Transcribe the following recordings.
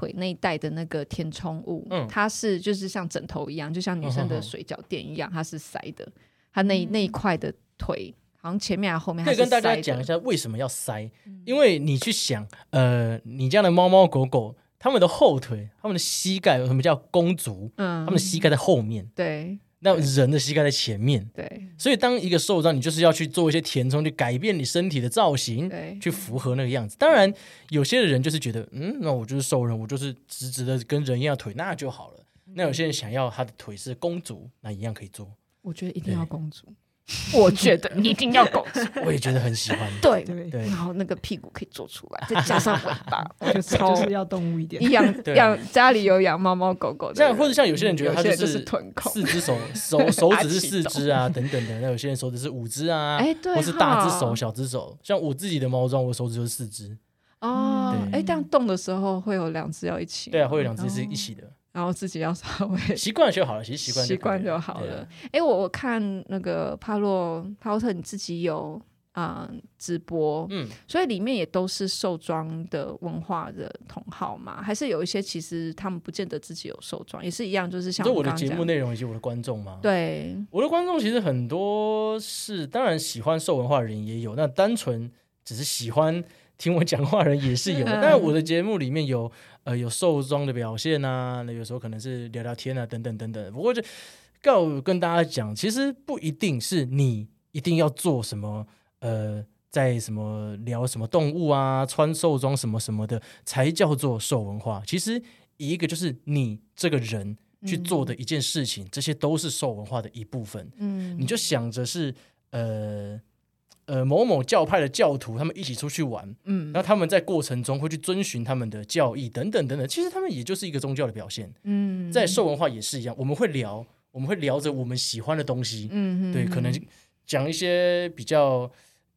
腿那一带的那个填充物，嗯。它是就是像枕头一样，就像女生的水饺垫一样，它是塞的。它那那一块的腿，好像前面还后面还是可以跟大家讲一下为什么要塞，因为你去想，呃，你家的猫猫狗狗，它们的后腿、它们的膝盖，有什么叫弓足？嗯，它们的膝盖在后面，对那人的膝盖在前面。对所以当一个受伤，你就是要去做一些填充，去改变你身体的造型，对，去符合那个样子。当然，有些人就是觉得，嗯，那我就是兽人，我就是直直的跟人一样腿，那就好了。那有些人想要他的腿是公主，那一样可以做。我觉得一定要公主，我觉得。一定要公主，我也觉得很喜欢。对。对，对然后那个屁股可以做出来，再加上尾巴，就超就是要动物一点。养对。养家里有养猫猫狗狗的人，像或者像有些人觉得他有些人就就是臀控四只手手手指是四只啊，等等的。那有些人手指是五只啊，哎对或是大只手、小只手。像我自己的猫装，我手指就是四只。哦，哎，这样动的时候会有两只要一起，对啊，会有两只是一起的，然后自己要稍微 习惯就好了，其实习惯习惯就就好了。哎，我我看那个帕洛帕洛特，你自己有啊、呃直播，嗯，所以里面也都是兽装的文化的同好嘛？还是有一些其实他们不见得自己有兽装，也是一样，就是像就我的节目内容以及我的观众吗？，对，我的观众其实很多是，当然喜欢受文化的人也有，那单纯只是喜欢听我讲话的人也是有。但是我的节目里面有呃有兽装的表现啊，那有时候可能是聊聊天啊，等等等等。不过就告跟大家讲，其实不一定是你一定要做什么呃。在什么聊什么动物啊，穿兽装什么什么的，才叫做兽文化。其实一个就是你这个人去做的一件事情，这些都是兽文化的一部分。嗯，你就想着是呃呃某某教派的教徒，他们一起出去玩，嗯然后他们在过程中会去遵循他们的教义等等等等。其实他们也就是一个宗教的表现。嗯，在兽文化也是一样，我们会聊，我们会聊着我们喜欢的东西。嗯对，可能讲一些比较。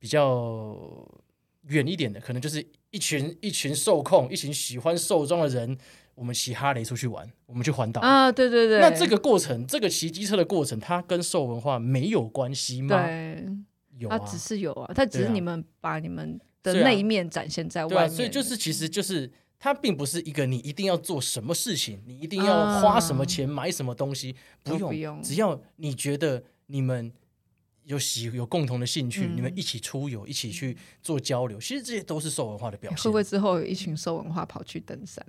比较远一点的，可能就是一群一群受控，一群喜欢兽装的人，我们骑哈雷出去玩，我们去环岛啊，对对对。那这个过程，这个骑机车的过程，它跟兽文化没有关系吗？对，有啊，它只是有啊，它只是你们把你们的那一面展现在外面，对啊，所以就是其实就是它并不是一个你一定要做什么事情，你一定要花什么钱买什么东西，不用，不用。只要你觉得你们。有喜有共同的兴趣，嗯。你们一起出游，一起去做交流，其实这些都是受文化的表现。会不会之后有一群受文化跑去登山，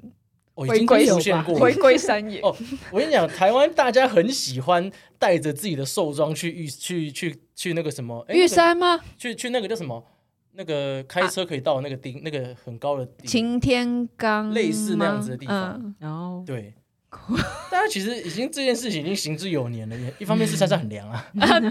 哦，已经回归出现过回归山野？哦，我跟你讲，台湾大家很喜欢带着自己的兽装去玉去去去那个什么玉山吗？去去那个叫什么？那个开车可以到那个顶、啊、那个很高的晴天岗，类似那样子的地方。嗯、然后对。大家其实已经这件事情已经行之有年了，一方面是山上很凉啊，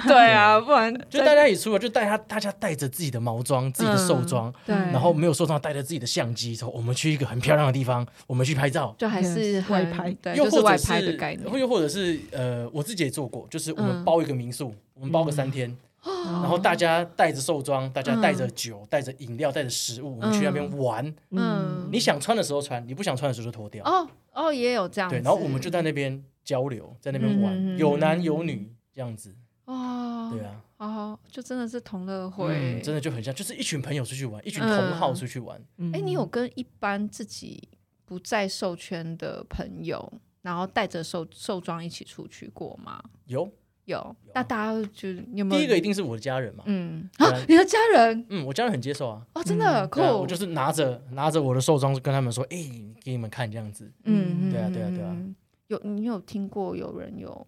对啊，不然就大家一起出了，就带他大家带着自己的毛装、自己的兽装，嗯、对，然后没有兽装带着自己的相机，说我们去一个很漂亮的地方，我们去拍照，就还是外拍，对，又或者是外拍的概念，又或者是呃，我自己也做过，就是我们包一个民宿，嗯、我们包个三天。然后大家带着兽装，大家带着酒，带着饮料，带着食物，我们去那边玩。嗯，你想穿的时候穿，你不想穿的时候就脱掉。哦哦，也有这样。对，然后我们就在那边交流，在那边玩，有男有女这样子。哦，对啊，哦，就真的是同乐会，真的就很像，就是一群朋友出去玩，一群同好出去玩。哎，你有跟一般自己不在兽圈的朋友，然后带着兽兽装一起出去过吗？有。有，那大家就你有没有？第一个一定是我的家人嘛。嗯，啊，你的家人？嗯，我家人很接受啊。哦，真的酷。我就是拿着拿着我的寿装跟他们说，哎，给你们看这样子。嗯，对啊，对啊，对啊。有你有听过有人有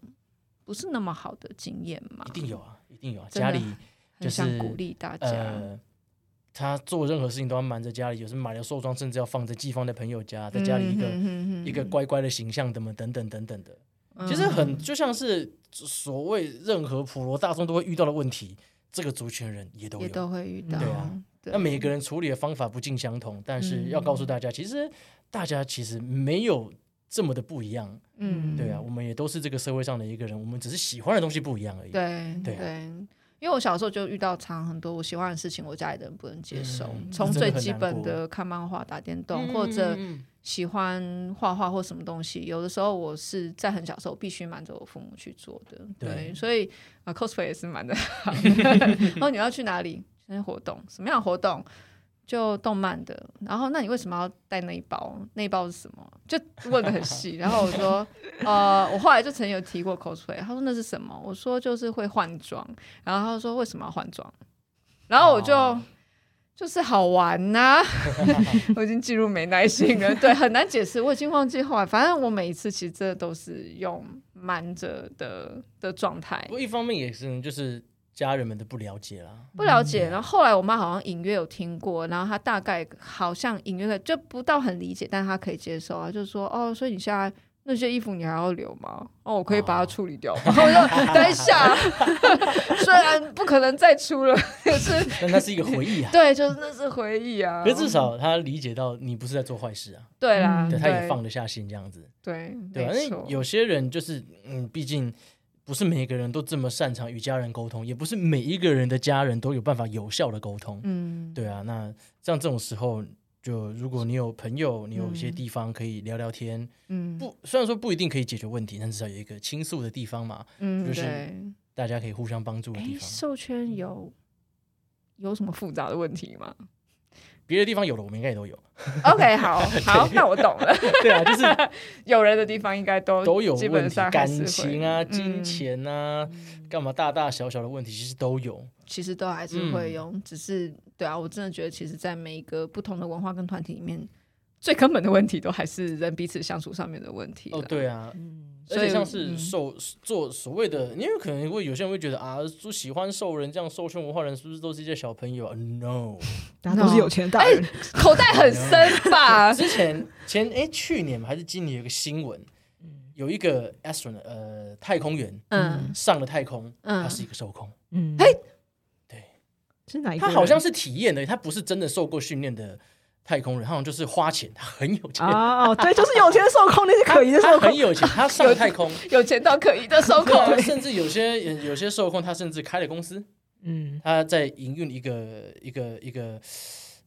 不是那么好的经验吗？一定有啊，一定有啊。家里就是鼓励大家。呃，他做任何事情都要瞒着家里，有时买了寿装，甚至要放在寄放在朋友家，在家里一个一个乖乖的形象，等等等等等的。其实很就像是所谓任何普罗大众都会遇到的问题，这个族群人也都有也都会遇到。对啊，那每个人处理的方法不尽相同，但是要告诉大家，其实大家其实没有这么的不一样。嗯，对啊，我们也都是这个社会上的一个人，我们只是喜欢的东西不一样而已。对对，因为我小时候就遇到常很多我喜欢的事情，我家里的人不能接受，从最基本的看漫画、打电动或者。喜欢画画或什么东西，有的时候我是在很小时候必须瞒着我父母去做的，对，对所以啊、呃、cosplay 也是蛮的。然后你要去哪里？参加活动？什么样的活动？就动漫的。然后那你为什么要带那一包？那一包是什么？就问的很细。然后我说，呃，我后来就曾经有提过 cosplay。他说那是什么？我说就是会换装。然后他说为什么要换装？然后我就。哦就是好玩呐、啊，我已经进入没耐心了，对，很难解释，我已经忘记后来，反正我每一次其实这都是用瞒着的的状态。不过一方面也是就是家人们的不了解啦，不了解。然后后来我妈好像隐约有听过，然后她大概好像隐约的就不到很理解，但是她可以接受啊，就是说哦，所以你现在。那些衣服你还要留吗？哦，我可以把它处理掉。然 后我就等一下，虽然不可能再出了，可是但 那是一个回忆啊。对，就是那是回忆啊。可至少她理解到你不是在做坏事啊。对啦，对，他也放得下心这样子。对，对，因为有些人就是，嗯，毕竟不是每个人都这么擅长与家人沟通，也不是每一个人的家人都有办法有效的沟通。嗯，对啊，那像这种时候。就如果你有朋友，你有一些地方可以聊聊天，嗯，不，虽然说不一定可以解决问题，但至少有一个倾诉的地方嘛，嗯，就是大家可以互相帮助的地方。兽圈有有什么复杂的问题吗？别的地方有的，我们应该也都有。OK，好，好，那我懂了。对啊，就是 有人的地方应该都都有基本上，感情啊、金钱啊，干嘛大大小小的问题，其实都有。其实都还是会有，只是对啊，我真的觉得，其实，在每一个不同的文化跟团体里面，最根本的问题都还是人彼此相处上面的问题。哦，对啊。而且像是受做所谓的，因为可能会有些人会觉得啊，说喜欢受人这样受圈文化人是不是都是一些小朋友啊？No，大家都是有钱大人，口袋很深吧？之前前哎，去年还是今年有个新闻，有一个 astronaut 呃太空员，嗯，上了太空，嗯他是一个受控，嗯，哎，对，是哪一个？他好像是体验的，他不是真的受过训练的。太空人好像就是花钱，他很有钱。哦，对，就是有钱的受控，那些可疑的 受控，他很有钱，他 上了太空，有钱到可疑的受控，甚至有些有些受控，他甚至开了公司，嗯，他在营运一个一个一个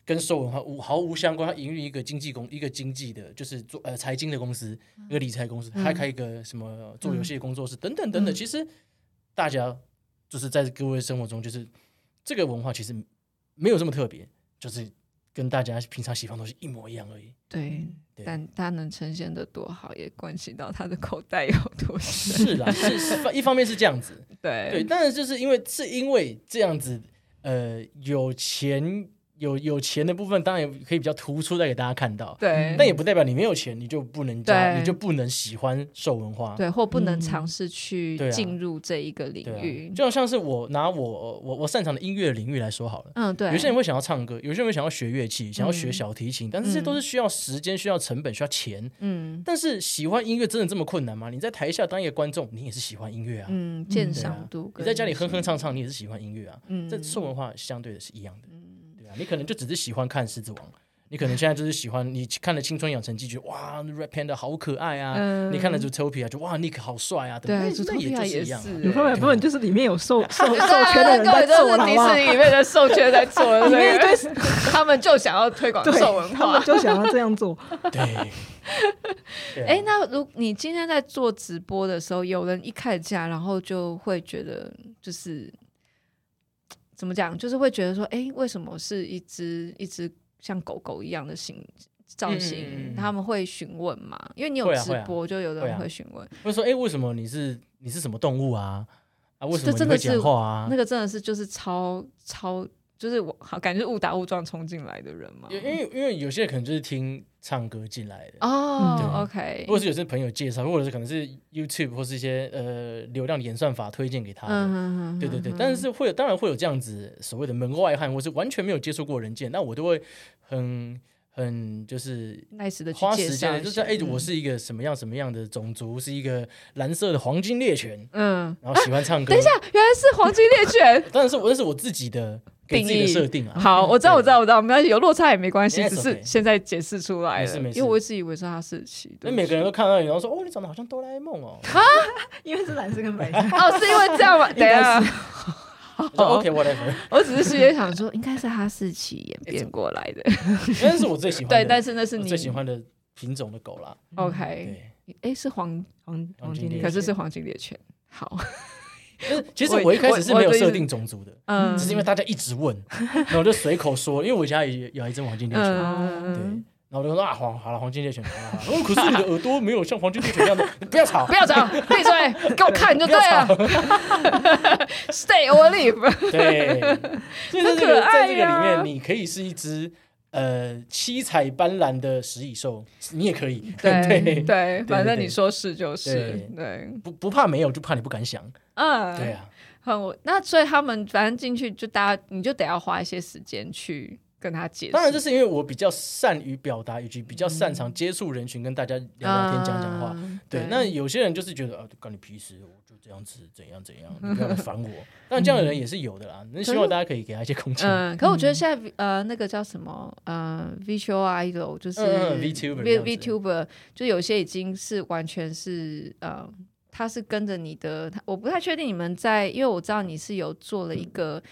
跟受文化无毫无相关，他营运一个经纪公一个经济的，就是做呃财经的公司，一个理财公司，还开一个什么做游戏的工作室等等等等。其实大家就是在各位生活中，就是这个文化其实没有这么特别，就是。跟大家平常喜欢的东西一模一样而已。对，对，但他能呈现的多好，也关系到他的口袋有多深。是啦，是是，一方面是这样子，对 对，但是就是因为是因为这样子，呃，有钱。有有钱的部分当然也可以比较突出，再给大家看到。对，但也不代表你没有钱，你就不能加，你就不能喜欢兽文化，对，或不能尝试去进入这一个领域。就好像是我拿我我我擅长的音乐领域来说好了，嗯，对。有些人会想要唱歌，有些人会想要学乐器，想要学小提琴，但是这都是需要时间、需要成本、需要钱。嗯。但是喜欢音乐真的这么困难吗？你在台下当一个观众，你也是喜欢音乐啊。嗯，鉴赏度。你在家里哼哼唱唱，你也是喜欢音乐啊。嗯。这兽文化相对的是一样的。你可能就只是喜欢看《狮子王》，你可能现在就是喜欢你看了《青春养成记》，觉得哇，Red Panda 好可爱啊！嗯、你看了《Zootopia》，就哇，Nick 好帅啊！对，那也就是一样。有没有部分就是里面有兽兽兽圈的人在做，迪士尼里面的授权在做，里面一堆他们就想要推广兽文化，他们就想要这样做。对。哎、欸，那如你今天在做直播的时候，有人一开价，然后就会觉得就是。怎么讲？就是会觉得说，哎，为什么是一只一只像狗狗一样的形造型？他们会询问嘛？因为你有直播，就有的人会询问。会说，哎，为什么你是你是什么动物啊？啊，为什么你会讲话啊？那个真的是就是超超。就是我好感觉误打误撞冲进来的人嘛，因为因为有些人可能就是听唱歌进来的。哦，OK，或者是有些朋友介绍，或者是可能是 YouTube 或是一些呃流量演算法推荐给他的，对对对，但是会有当然会有这样子所谓的门外汉，或是完全没有接触过人见，那我都会很很就是花时间，就是哎，我是一个什么样什么样的种族，是一个蓝色的黄金猎犬，嗯，然后喜欢唱歌。等一下，原来是黄金猎犬，当然是我，那是我自己的。定义设定啊，好，我知道，我知道，我知道，没关系，有落差也没关系，只是现在解释出来了，因为我一直以为是哈士奇，那每个人都看到你，然后说，哦，你长得好像哆啦 A 梦哦，啊，因为是蓝色跟白色，哦，是因为这样吗？等下，OK，whatever，我只是心里想说，应该是哈士奇演变过来的，那是我最喜欢，对，但是那是你。最喜欢的品种的狗啦，OK，哎，是黄黄黄金猎，可是是黄金猎犬，好。其实我一开始是没有设定种族的，嗯，只是因为大家一直问，然后我就随口说，因为我家也有一只黄金猎犬，对。然后我就说啊，黄好了，黄金猎犬啊，可是你的耳朵没有像黄金猎犬一样的，你不要吵，不要吵，闭嘴，给我看就对了，Stay or leave。对，所以在这个在这个里面，你可以是一只呃七彩斑斓的食蚁兽，你也可以，对 对，反正你说是就是，对，不不怕没有，就怕你不敢想，嗯，对啊，我那所以他们反正进去就大家你就得要花一些时间去。跟他解释，当然这是因为我比较善于表达，以及比较擅长接触人群，跟大家聊聊天、讲讲话。对，那有些人就是觉得啊，关你屁事，我就这样子，怎样怎样，你不要来烦我。但这样的人也是有的啦。那希望大家可以给他一些空间。嗯，可我觉得现在呃，那个叫什么呃，Visual Idol 就是 VTuber，VTuber 就有些已经是完全是呃，他是跟着你的，我不太确定你们在，因为我知道你是有做了一个。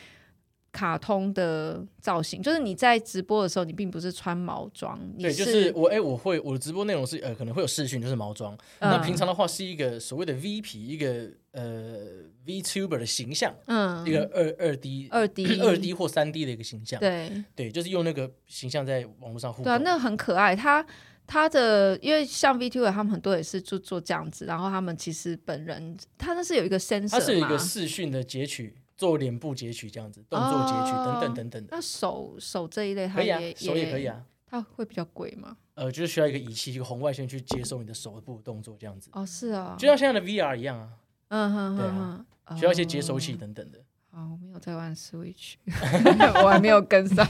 卡通的造型，就是你在直播的时候，你并不是穿毛装。对，就是我哎、欸，我会我的直播内容是呃，可能会有视讯，就是毛装。嗯、那平常的话是一个所谓的 V 皮一个呃 VTuber 的形象，嗯，一个二二 D 二 D 二 D 或三 D 的一个形象。对对，就是用那个形象在网络上互动。对啊，那很可爱。他他的因为像 VTuber 他们很多也是做做这样子，然后他们其实本人他那是有一个 sensor，他是有一个视讯的截取。做脸部截取这样子，动作截取等等等等的。那手手这一类，可以啊，手也可以啊。它会比较贵吗？呃，就是需要一个仪器，一个红外线去接收你的手部动作这样子。哦，是啊，就像现在的 VR 一样啊。嗯哼，哼哼，需要一些接收器等等的。啊，我没有在玩 Switch，我还没有跟上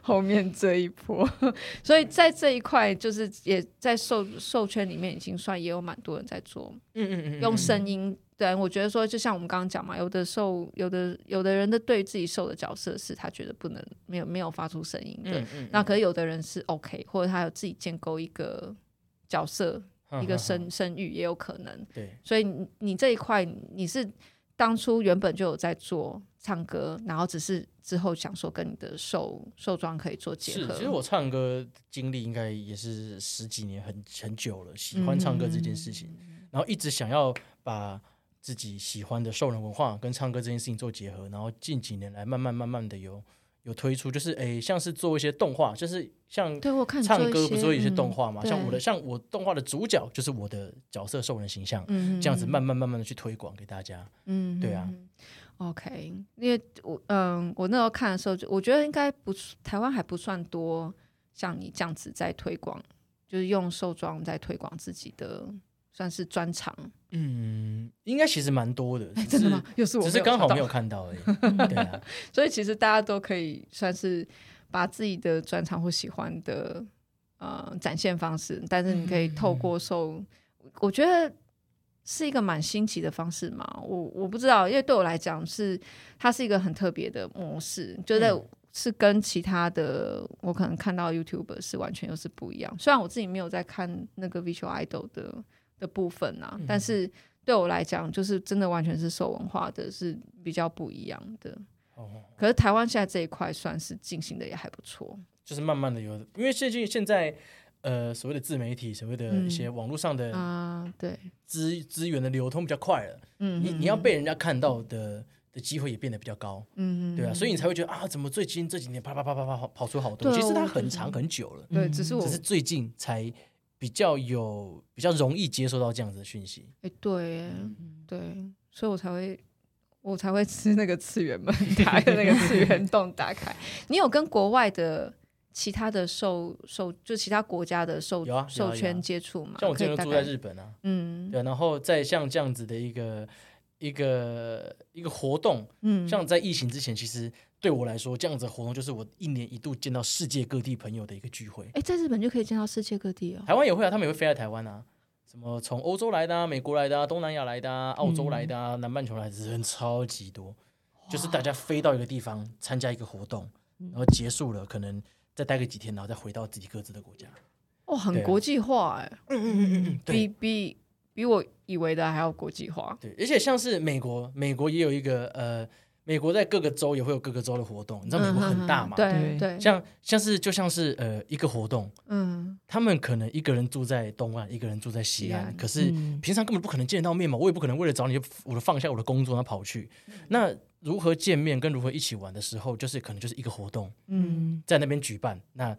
后面这一波，所以在这一块，就是也在兽兽圈里面已经算也有蛮多人在做。嗯嗯嗯，用声音。对，我觉得说，就像我们刚刚讲嘛，有的受，有的有的人的对自己受的角色是他觉得不能没有没有发出声音的，嗯嗯、那可是有的人是 OK，或者他有自己建构一个角色，嗯、一个声声誉也有可能。对，所以你你这一块你是当初原本就有在做唱歌，然后只是之后想说跟你的兽兽装可以做结合。其实我唱歌经历应该也是十几年很很久了，喜欢唱歌这件事情，嗯、然后一直想要把。自己喜欢的兽人文化跟唱歌这件事情做结合，然后近几年来慢慢慢慢的有有推出，就是诶，像是做一些动画，就是像唱歌不是有一些动画嘛，像我的像我动画的主角就是我的角色兽人形象，嗯、这样子慢慢慢慢的去推广给大家。嗯，对啊。OK，因为我嗯，我那时候看的时候，就我觉得应该不台湾还不算多像你这样子在推广，就是用兽装在推广自己的。算是专长，嗯，应该其实蛮多的，真的吗？又是我，只是刚好没有看到而已。对啊，所以其实大家都可以算是把自己的专长或喜欢的呃展现方式，但是你可以透过受，嗯、我觉得是一个蛮新奇的方式嘛。我我不知道，因为对我来讲是它是一个很特别的模式，就在、是、是跟其他的我可能看到 YouTuber 是完全又是不一样。虽然我自己没有在看那个 Visual Idol 的。的部分啊，但是对我来讲，就是真的完全是受文化的，是比较不一样的。哦，可是台湾现在这一块算是进行的也还不错，就是慢慢的有，因为最近现在呃所谓的自媒体，所谓的一些网络上的啊，对资资源的流通比较快了，嗯，你你要被人家看到的的机会也变得比较高，嗯，对啊，所以你才会觉得啊，怎么最近这几年啪啪啪啪啪跑跑出好多，其实它很长很久了，对，只是我只是最近才。比较有比较容易接受到这样子的讯息，哎、欸，对，嗯、对，所以我才会我才会吃那个次元门，打开那个次元洞打开。你有跟国外的其他的受受，就其他国家的兽兽圈接触吗？像我之前住在日本啊，嗯，对，然后再像这样子的一个一个一个活动，嗯，像在疫情之前，其实。对我来说，这样子的活动就是我一年一度见到世界各地朋友的一个聚会。哎，在日本就可以见到世界各地哦。台湾也会啊，他们也会飞来台湾啊。什么从欧洲来的、啊、美国来的、啊、东南亚来的、啊、澳洲来的、啊、嗯、南半球来的人超级多。就是大家飞到一个地方参加一个活动，然后结束了，可能再待个几天，然后再回到自己各自的国家。哦，很国际化哎。嗯嗯嗯嗯，比比比我以为的还要国际化。对，而且像是美国，美国也有一个呃。美国在各个州也会有各个州的活动，你知道美国很大嘛？对、嗯、对，像像是就像是呃一个活动，嗯，他们可能一个人住在东岸，一个人住在西岸，可是平常根本不可能见得到面嘛，我也不可能为了找你就我的放下我的工作然后跑去。那如何见面跟如何一起玩的时候，就是可能就是一个活动，嗯，在那边举办那。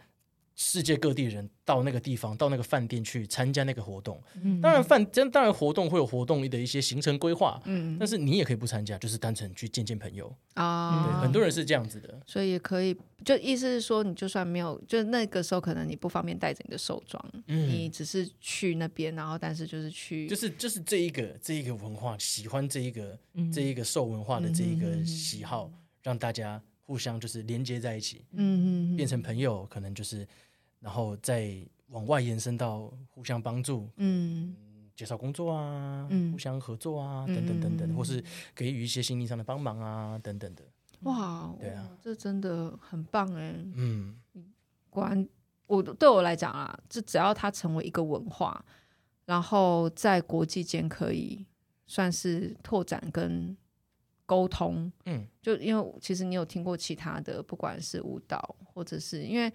世界各地人到那个地方，到那个饭店去参加那个活动。嗯，当然饭，真当然活动会有活动的一些行程规划。嗯，但是你也可以不参加，就是单纯去见见朋友啊。对，很多人是这样子的，所以也可以，就意思是说，你就算没有，就那个时候可能你不方便带着你的手装，嗯，你只是去那边，然后但是就是去，就是就是这一个这一个文化，喜欢这一个、嗯、这一个兽文化的这一个喜好，嗯、让大家。互相就是连接在一起，嗯嗯，变成朋友，可能就是，然后再往外延伸到互相帮助，嗯，介绍工作啊，嗯，互相合作啊，等等等等，或是给予一些心理上的帮忙啊，等等的。哇，对啊，这真的很棒哎，嗯，果然，我对我来讲啊，这只要它成为一个文化，然后在国际间可以算是拓展跟。沟通，嗯，就因为其实你有听过其他的，不管是舞蹈，或者是因为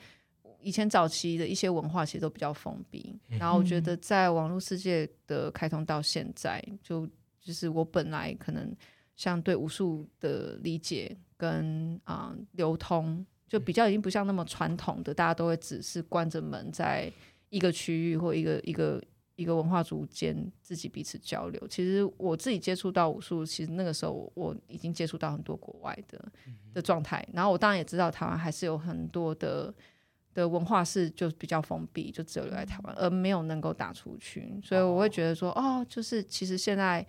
以前早期的一些文化，其实都比较封闭。嗯、然后我觉得在网络世界的开通到现在，就就是我本来可能像对武术的理解跟啊、呃、流通，就比较已经不像那么传统的，大家都会只是关着门在一个区域或一个一个。一个文化组间自己彼此交流，其实我自己接触到武术，其实那个时候我，我已经接触到很多国外的的状态，然后我当然也知道台湾还是有很多的的文化是就比较封闭，就只有留在台湾，而没有能够打出去，所以我会觉得说，哦，就是其实现在，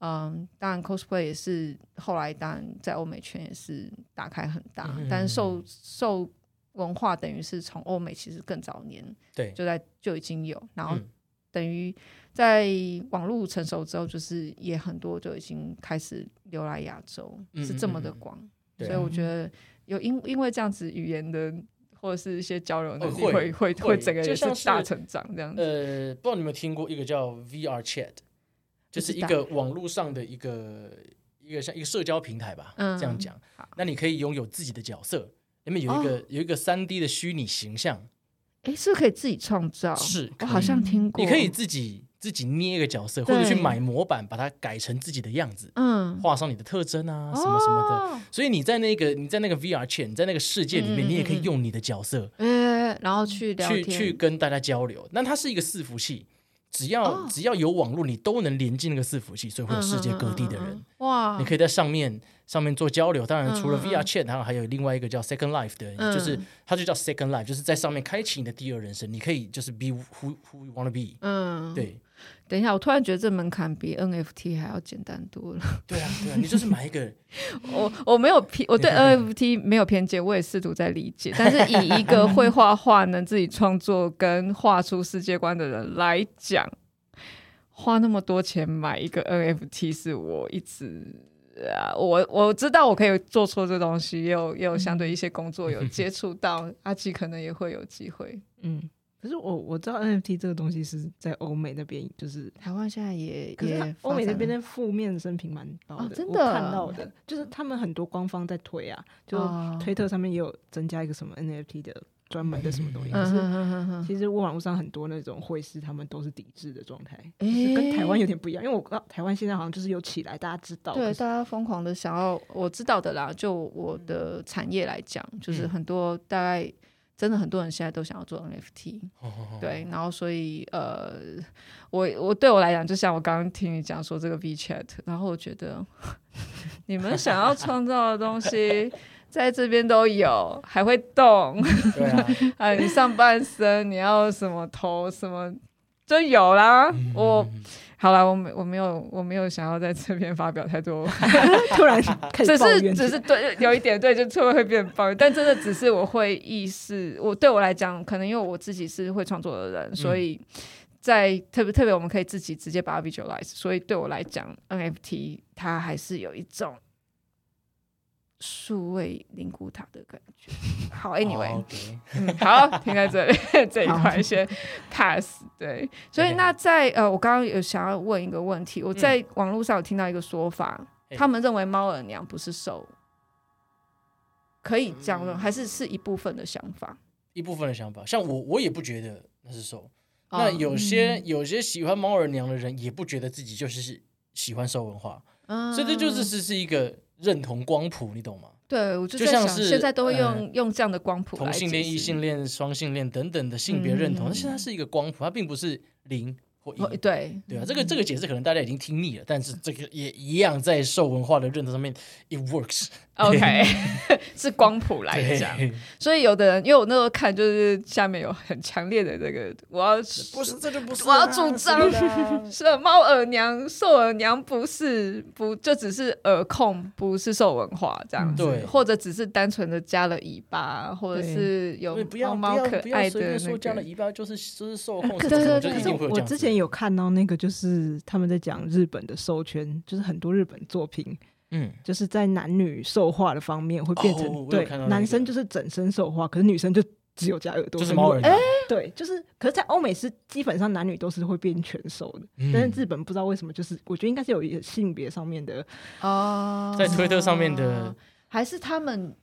嗯，当然 cosplay 也是后来当然在欧美圈也是打开很大，但是受受文化等于是从欧美其实更早年对。就在就已经有，然后。等于在网络成熟之后，就是也很多就已经开始流来亚洲，嗯、是这么的广，所以我觉得有因因为这样子语言的或者是一些交流能力会会会，会整个也是大成长这样子。呃，不知道你有没有听过一个叫 VR Chat，就是一个网络上的一个一个像一个社交平台吧，嗯、这样讲。那你可以拥有自己的角色，里面有一个、哦、有一个三 D 的虚拟形象。哎，是不是可以自己创造？是，我好像听过。你可以自己自己捏一个角色，或者去买模板，把它改成自己的样子，嗯，画上你的特征啊，什么什么的。所以你在那个你在那个 VR 圈，你在那个世界里面，你也可以用你的角色，嗯，然后去去去跟大家交流。那它是一个伺服器，只要只要有网络，你都能连进那个伺服器，所以会有世界各地的人。哇，你可以在上面。上面做交流，当然除了 VR Chat，然后还有另外一个叫 Second Life 的，人、就是它就叫 Second Life，就是在上面开启你的第二人生，你可以就是 be who who you wanna be。嗯，对。等一下，我突然觉得这门槛比 NFT 还要简单多了。对啊，对啊，你就是买一个。我我没有偏，我对 NFT 没有偏见，我也试图在理解。但是以一个会画画、能自己创作跟画出世界观的人来讲，花那么多钱买一个 NFT，是我一直。啊，我我知道我可以做错这东西，也有也有相对一些工作有接触到，阿基可能也会有机会。嗯，可是我我知道 NFT 这个东西是在欧美那边，就是台湾现在也可是欧美那边的负面声评蛮高的，真的看到的，就是他们很多官方在推啊，就推特上面也有增加一个什么 NFT 的。专门的什么东西？可是其实网络上很多那种会师，他们都是抵制的状态，欸、跟台湾有点不一样。因为我台湾现在好像就是有起来，大家知道，对，大家疯狂的想要，我知道的啦。就我的产业来讲，就是很多大概真的很多人现在都想要做 NFT，对，然后所以呃，我我对我来讲，就像我刚刚听你讲说这个 VChat，然后我觉得 你们想要创造的东西。在这边都有，还会动。对啊，啊，你上半身你要什么头什么，就有啦。嗯、我好了，我没我没有我没有想要在这边发表太多。突然只是只是对，有一点对，就突然会变抱怨。但真的只是我会意识，我对我来讲，可能因为我自己是会创作的人，所以在特别特别我们可以自己直接把它 visualize。所以对我来讲，NFT 它还是有一种。数位灵骨塔的感觉。好，Anyway，、oh. 嗯，好，停在这里这一块先 pass。对，所以那在呃，我刚刚有想要问一个问题，我在网络上有听到一个说法，嗯、他们认为猫耳娘不是兽，可以这样，还是是一部分的想法？一部分的想法，像我，我也不觉得那是受。那有些、嗯、有些喜欢猫耳娘的人，也不觉得自己就是喜欢兽文化，嗯、所以这就是是是一个认同光谱，你懂吗？对，我就在想，现在都会用、呃、用这样的光谱，同性恋、异性恋、双性恋等等的性别认同，那现在是一个光谱，它并不是零。或一对对啊，这个这个解释可能大家已经听腻了，但是这个也一样在受文化的认同上面，it works。OK，是光谱来讲，所以有的人，因为我那时候看，就是下面有很强烈的这个，我要不是这就不是，我要主张是 猫耳娘、兽耳娘不是不就只是耳控，不是兽文化这样子，对，或者只是单纯的加了尾巴，或者是有猫猫可爱的那个。加了尾巴就是就是兽控，对对对，我之前有看到那个，就是他们在讲日本的兽圈，就是很多日本作品。嗯，就是在男女兽化的方面会变成、哦、对、那个、男生就是整身兽化，可是女生就只有加耳朵，就是猫耳娘。对，就是，可是，在欧美是基本上男女都是会变全兽的，嗯、但是日本不知道为什么，就是我觉得应该是有一个性别上面的哦，在推特上面的，还是他们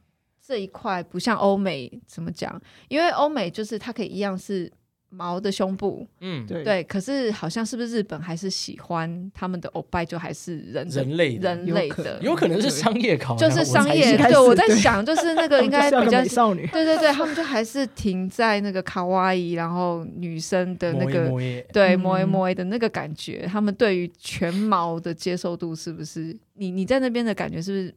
这一块不像欧美怎么讲？因为欧美就是它可以一样是。毛的胸部，嗯，对对，可是好像是不是日本还是喜欢他们的欧拜，就还是人人类人类的，有可能是商业考量，就是商业。对，我在想，就是那个应该 比较少女，对对对，他们就还是停在那个卡哇伊，然后女生的那个对摸一摸的那个感觉，他们对于全毛的接受度是不是？你你在那边的感觉是不是？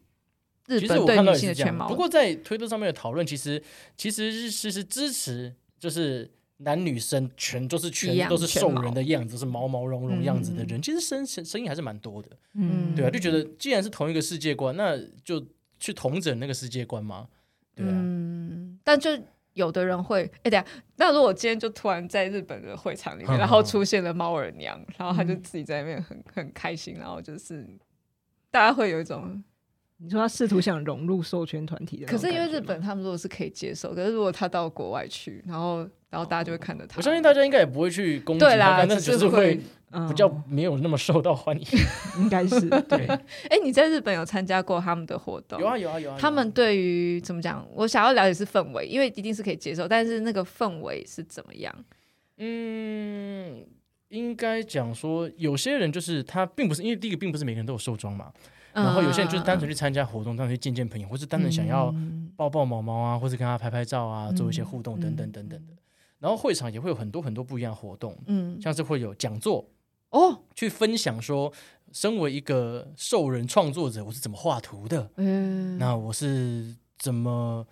日本对女性的全毛？不过在推特上面的讨论，其实其实是是支持，就是。男女生全都是全都是兽人的样子，是毛毛茸茸样子的人，其实声声音还是蛮多的，嗯，对啊，就觉得既然是同一个世界观，那就去同整那个世界观嘛，对啊，嗯，但就有的人会，哎，等下，那如果今天就突然在日本的会场里面，然后出现了猫耳娘，然后他就自己在那边很很开心，然后就是大家会有一种。你说他试图想融入授权团体的，可是因为日本他们如果是可以接受，可是如果他到国外去，然后然后大家就会看到他。我相信大家应该也不会去攻击他，对啦，但是就是会比较没有那么受到欢迎，应该是 对。哎，你在日本有参加过他们的活动？有啊有啊有啊。他们对于怎么讲？我想要了解是氛围，因为一定是可以接受，但是那个氛围是怎么样？嗯，应该讲说有些人就是他并不是因为第一个并不是每个人都有兽装嘛。然后有些人就是单纯去参加活动，单纯去见见朋友，或是单纯想要抱抱毛毛啊，或是跟他拍拍照啊，做一些互动等等等等的。然后会场也会有很多很多不一样的活动，嗯，像是会有讲座哦，去分享说，身为一个兽人创作者，我是怎么画图的，嗯，那我是怎么，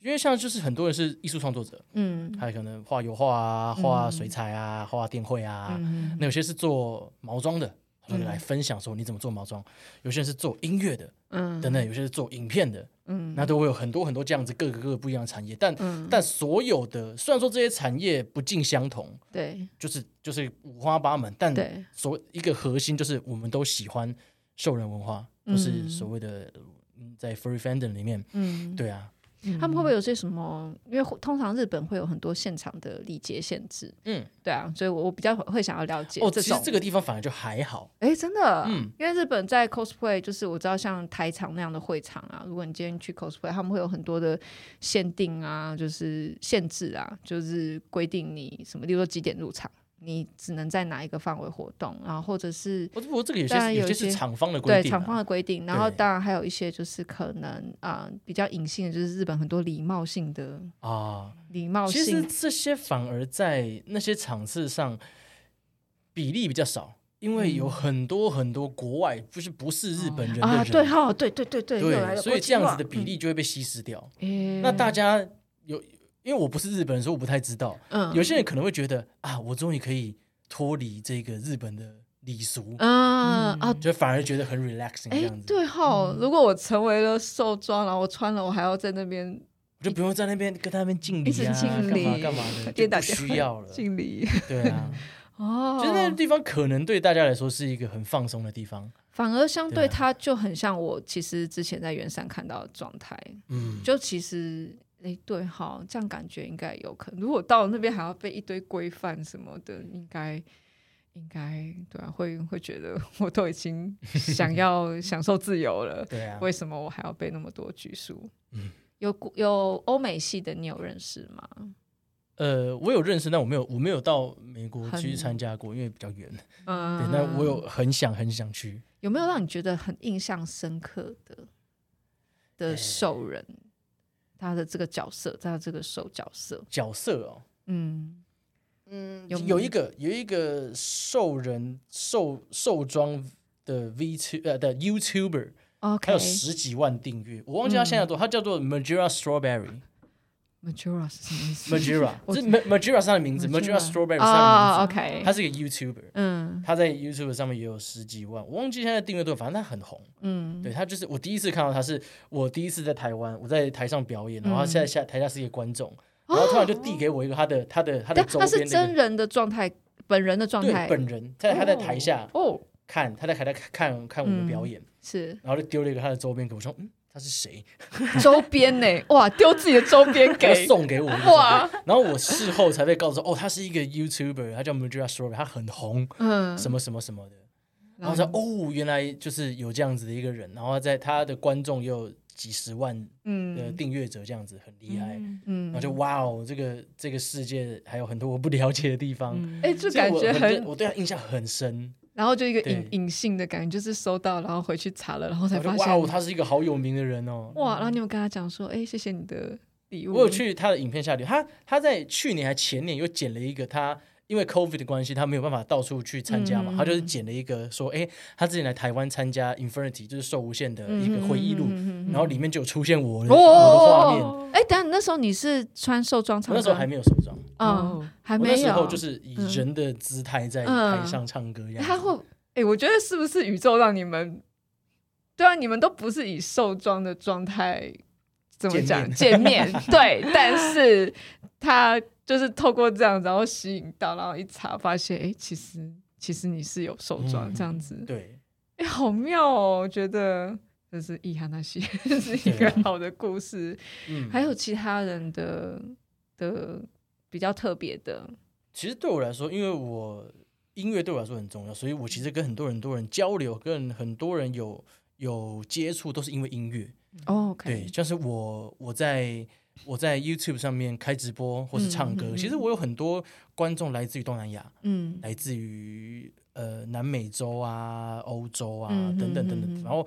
因为像就是很多人是艺术创作者，嗯，还有可能画油画啊，画水彩啊，画电绘啊，那有些是做毛装的。来分享说你怎么做毛装，有些人是做音乐的，嗯，等等，有些是做影片的，嗯，那都会有很多很多这样子各个各个不一样的产业，但、嗯、但所有的虽然说这些产业不尽相同，对，就是就是五花八门，但所一个核心就是我们都喜欢兽人文化，就、嗯、是所谓的在 Furry Fandom 里面，嗯，对啊。他们会不会有些什么？因为通常日本会有很多现场的礼节限制。嗯，对啊，所以我我比较会想要了解。哦，其实这个地方反而就还好。哎，真的，嗯，因为日本在 cosplay，就是我知道像台场那样的会场啊，如果你今天去 cosplay，他们会有很多的限定啊，就是限制啊，就是规定你什么，例如说几点入场。你只能在哪一个范围活动，然后或者是，不过这个有些有些是厂方的规定，对厂方的规定，然后当然还有一些就是可能啊、呃、比较隐性的，就是日本很多礼貌性的啊礼貌性，其实这些反而在那些场次上比例比较少，因为有很多很多国外就是不是日本人的人啊，对哈，对对对对，对，所以这样子的比例就会被稀释掉。嗯，那大家有。因为我不是日本人，所以我不太知道。嗯，有些人可能会觉得啊，我终于可以脱离这个日本的礼俗，嗯啊，就反而觉得很 relaxing 这样子。对哈，如果我成为了寿装，然后我穿了，我还要在那边，我就不用在那边跟他们敬礼啊，干嘛干嘛的，就 不需要了。敬礼，对啊，哦，就那个地方可能对大家来说是一个很放松的地方，反而相对它就很像我其实之前在圆山看到的状态。嗯，就其实。哎，对，好，这样感觉应该有可能。如果到了那边还要被一堆规范什么的，应该应该对啊，会会觉得我都已经想要 享受自由了，对啊，为什么我还要被那么多拘束？嗯，有有欧美系的，你有认识吗？呃，我有认识，但我没有，我没有到美国去参加过，因为比较远。嗯，对，那我有很想很想去。有没有让你觉得很印象深刻的的兽人？欸、他的这个角色，他的这个兽角色角色哦，嗯嗯，有有一个有一个兽人兽兽装的 V two 呃的 YouTuber。Okay. 还有十几万订阅，我忘记他现在多，他叫做 Majora Strawberry。Majora 是什么意思？Majora，这 Majora 是他的名字，Majora。Strawberry 是他的名字。OK，他是一个 YouTuber，嗯，他在 YouTube 上面也有十几万，我忘记现在订阅多少，反正他很红。嗯，对他就是我第一次看到他，是我第一次在台湾，我在台上表演，然后现在下台下是一个观众，然后突然就递给我一个他的他的他的周边，他是真人的状态，本人的状态，本人在他在台下哦。看他在台下看看我们表演，是，然后就丢了一个他的周边给我，说，嗯，他是谁？周边呢？哇，丢自己的周边给。送给我，哇！然后我事后才被告知，哦，他是一个 YouTuber，他叫 Majora Strawberry，他很红，嗯，什么什么什么的。然后说，哦，原来就是有这样子的一个人，然后在他的观众也有几十万的订阅者，这样子很厉害，嗯，然后就哇哦，这个这个世界还有很多我不了解的地方，哎，就感觉很，我对他印象很深。然后就一个隐隐性的感觉，就是收到，然后回去查了，然后才发现哇，他是一个好有名的人哦。哇，然后你有跟他讲说，哎，谢谢你的礼物。我有去他的影片下留，他他在去年还前年又剪了一个，他因为 COVID 的关系，他没有办法到处去参加嘛，他就是剪了一个说，哎，他之前来台湾参加 Infinity，就是兽无限的一个回忆录，然后里面就有出现我的画面。哎，等下那时候你是穿寿装唱歌？那时候还没有兽装。嗯，还没有。那时候就是以人的姿态在台上唱歌。他会，哎，我觉得是不是宇宙让你们，对啊，你们都不是以兽装的状态怎么讲见面？对，但是他就是透过这样，然后吸引到，然后一查发现，哎，其实其实你是有受装这样子。对，哎，好妙哦，我觉得这是伊哈那西，这 是一个好的故事。嗯，还有其他人的的。比较特别的，其实对我来说，因为我音乐对我来说很重要，所以我其实跟很多很多人交流，跟很多人有有接触，都是因为音乐。哦，okay，对，就是我我在我在 YouTube 上面开直播或是唱歌，嗯嗯嗯，其实我有很多观众来自于东南亚，嗯，来自于呃南美洲啊、欧洲啊等等等等，然后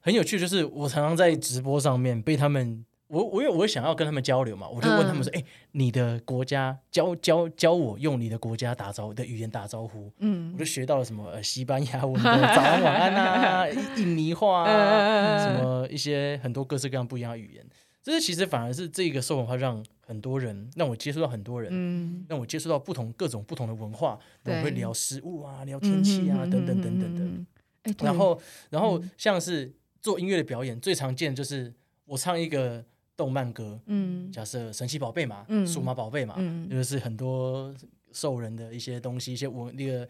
很有趣，就是我常常在直播上面被他们。我我有我想要跟他们交流嘛，我就问他们说：“哎、你的国家教教教我用你的国家打招呼的语言打招呼。”嗯，我就学到了什么呃西班牙文的 早安晚安啊，印尼话啊，什么一些很多各式各样不一样的语言。这是其实反而是这个兽文化让很多人让我接触到很多人，嗯，让我接触到不同各种不同的文化，我会聊食物啊，聊天气啊，等等等等的。然后然后像是做音乐的表演，最常见的就是我唱一个。动漫歌，嗯，假设神奇宝贝嘛，嗯，数码宝贝嘛，嗯，就是很多兽人的一些东西，一些文那个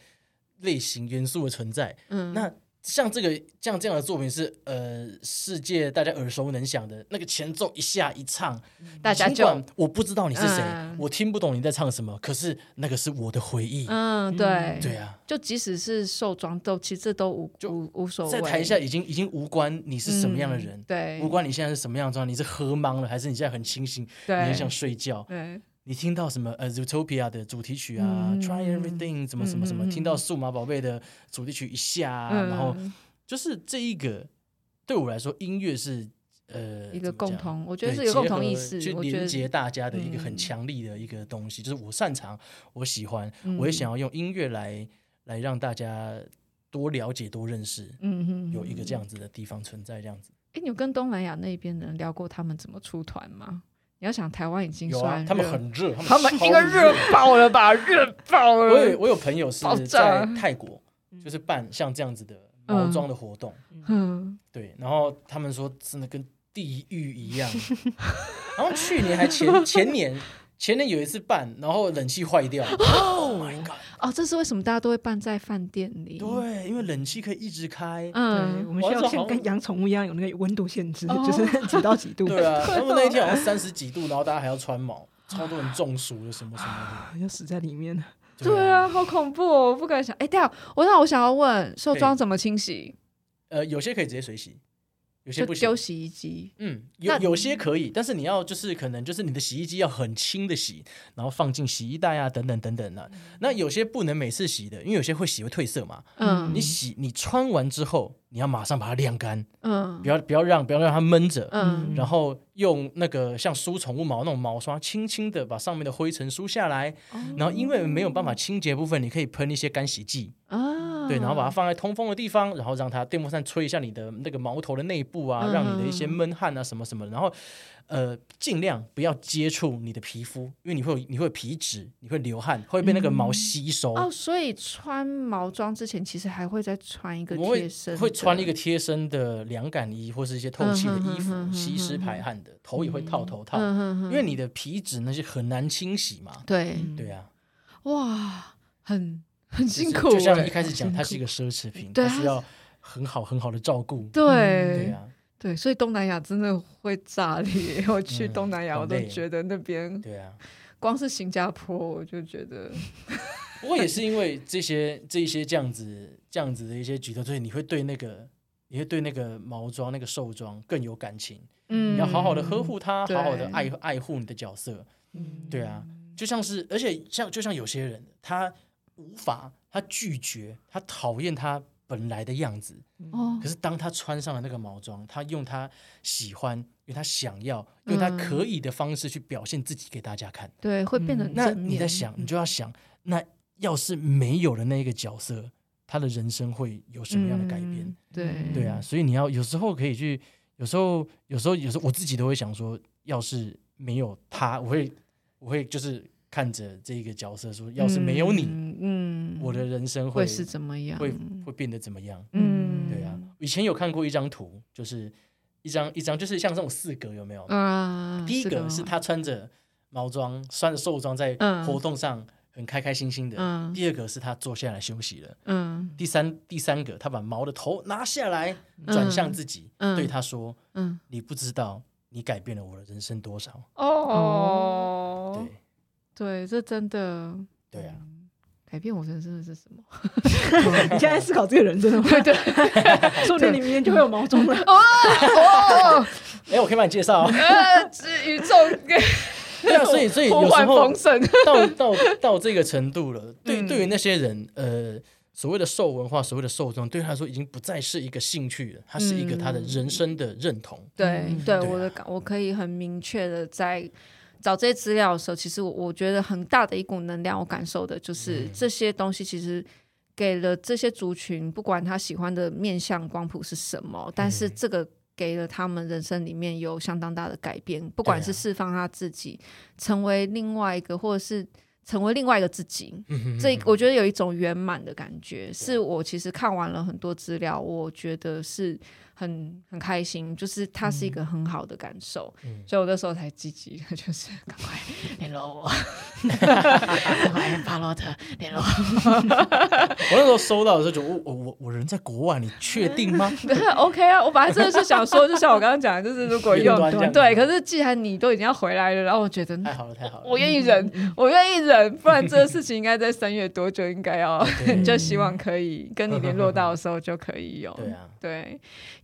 类型元素的存在，嗯，那。像这个像这样的作品是呃世界大家耳熟能详的那个前奏一下一唱，大家就我不知道你是谁，嗯、我听不懂你在唱什么，可是那个是我的回忆。嗯，对，嗯、对。啊，就即使是受装都其实都无就无无所谓，在台下已经已经无关你是什么样的人，嗯、对，无关你现在是什么样的状态，你是喝茫了还是你现在很清醒，对。你很想睡觉，对。你听到什么？呃，Zootopia 的主题曲啊，Try Everything，怎么什么什么？听到数码宝贝的主题曲一下，然后就是这一个对我来说，音乐是呃一个共同，我觉得是一个共同意识，去连接大家的一个很强力的一个东西。就是我擅长，我喜欢，我也想要用音乐来来让大家多了解、多认识。嗯嗯，有一个这样子的地方存在，这样子。哎，你有跟东南亚那边的人聊过他们怎么出团吗？你要想台湾已经算，他们很热，他们应该热爆了吧？热爆了！我有我有朋友是在泰国，就是办像这样子的毛装的活动，嗯，对，然后他们说真的跟地狱一样，然后去年还前前年。前年有一次办，然后冷气坏掉。Oh my god！哦，这是为什么大家都会办在饭店里？对，因为冷气可以一直开。嗯，我们需要像跟养宠物一样有那个温度限制，就是 几到几度。对啊，他们那一天好像三十几度，然后大家还要穿毛，超多人中暑了什么什么的，要死在里面。对啊，好恐怖哦！我不敢想。哎，对啊，我那我想要问，兽装怎么清洗？呃，有些可以直接水洗。有些不行。丢洗衣机，嗯，有有些可以，但是你要就是可能就是你的洗衣机要很轻的洗，然后放进洗衣袋啊，等等等等的、啊。那有些不能每次洗的，因为有些会洗会褪色嘛。嗯，你洗你穿完之后，你要马上把它晾干。嗯，不要不要让不要让它闷着。嗯，然后用那个像梳宠物毛那种毛刷，轻轻的把上面的灰尘梳下来。嗯、然后因为没有办法清洁部分，你可以喷一些干洗剂。啊，对，然后把它放在通风的地方，然后让它电风扇吹一下你的那个毛头的内部啊，嗯、让你的一些闷汗啊什么什么，然后呃尽量不要接触你的皮肤，因为你会有你会有皮脂，你会流汗，会被那个毛吸收。嗯、哦，所以穿毛装之前其实还会再穿一个贴身，会穿一个贴身的凉感衣或是一些透气的衣服，嗯、吸湿排汗的，头也会套头套，嗯、因为你的皮脂那些很难清洗嘛。对，对啊，哇，很。很辛苦，就像一开始讲，它是一个奢侈品，它需要很好很好的照顾。对，对所以东南亚真的会炸裂。我去东南亚，我都觉得那边，对啊，光是新加坡，我就觉得。不过也是因为这些这些这样子这样子的一些举动，所以你会对那个你会对那个毛装那个兽装更有感情。嗯，你要好好的呵护它，好好的爱爱护你的角色。嗯，对啊，就像是，而且像就像有些人他。无法，他拒绝，他讨厌他本来的样子。哦。可是当他穿上了那个毛装，他用他喜欢，用他想要，用他可以的方式去表现自己给大家看。对，会变得。那你在想，你就要想，那要是没有了那个角色，他的人生会有什么样的改变？对，对啊。所以你要有时候可以去，有时候，有时候，有时候我自己都会想说，要是没有他，我会，我会就是。看着这个角色说：“要是没有你，嗯，我的人生会，会是怎么样？会会变得怎么样？嗯，对啊。以前有看过一张图，就是一张一张，就是像这种四格，有没有？啊，第一个是他穿着毛装、穿着兽装在活动上很开开心心的。嗯，第二个是他坐下来休息了。嗯，第三第三个他把毛的头拿下来，转向自己，对他说：‘嗯，你不知道你改变了我的人生多少。’哦，对。”对，这真的对啊，改变我人生的是什么？你现在思考这个人真的吗对，说不定你明天就会有毛中了。哦，哎，我可以帮你介绍。呃，宇宙 对啊，所以所以有时候到到到这个程度了，对对于那些人，呃，所谓的受文化，所谓的受众，对他来说已经不再是一个兴趣了，他是一个他的人生的认同。对对，我的感我可以很明确的在。找这些资料的时候，其实我我觉得很大的一股能量，我感受的就是这些东西其实给了这些族群，不管他喜欢的面向光谱是什么，但是这个给了他们人生里面有相当大的改变，不管是释放他自己，成为另外一个，或者是成为另外一个自己，这我觉得有一种圆满的感觉，是我其实看完了很多资料，我觉得是。很很开心，就是它是一个很好的感受，嗯、所以我那时候才积极，就是 赶快联络我，赶快帕洛特联络我。我那时候收到的时候就，我我我我人在国外，你确定吗？对，OK 啊，我本来真的是想说，就像我刚刚讲的，就是如果 用对，可是既然你都已经要回来了，然后我觉得太好了，太好了，我愿意忍，嗯、我愿意忍，不然这个事情应该在三月多就应该要，就希望可以跟你联络到的时候就可以有，对啊，对。